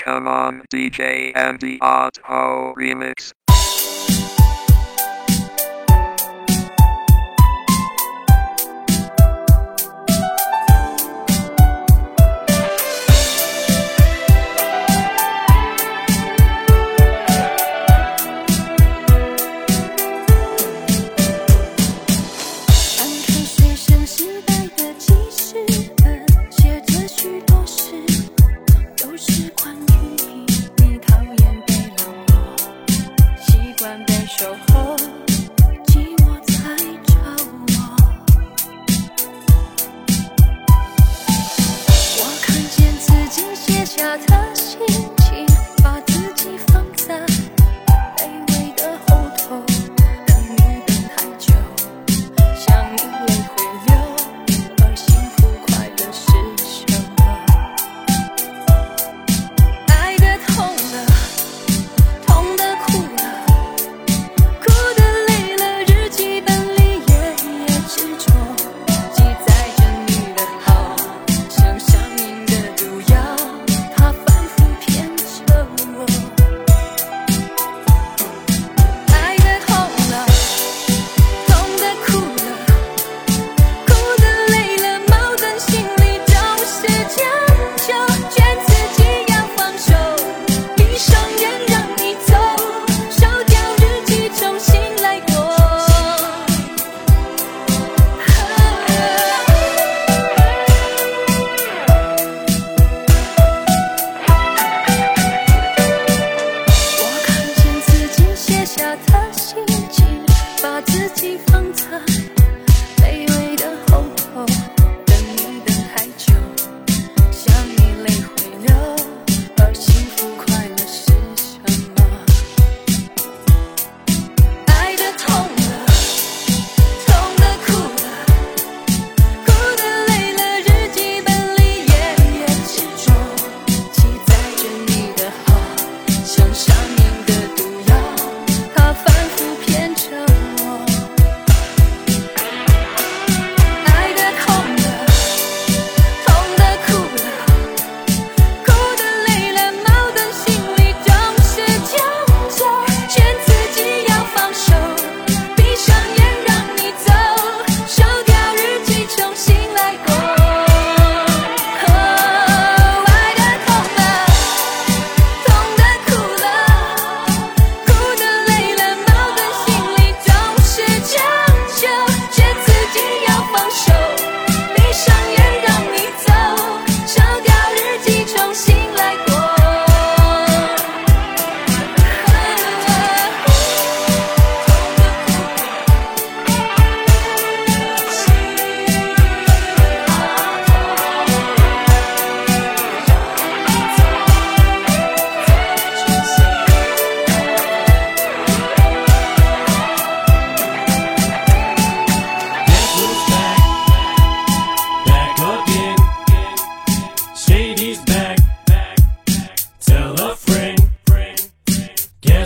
Come on, DJ and the Odd oh, Remix.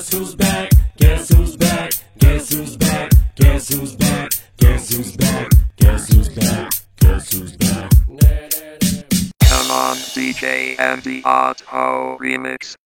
Guess who's back? Guess who's back? Guess who's back? Guess who's back? Guess who's back? Guess who's back? Guess who's back? Come on, DJ and the Odd Ho remix.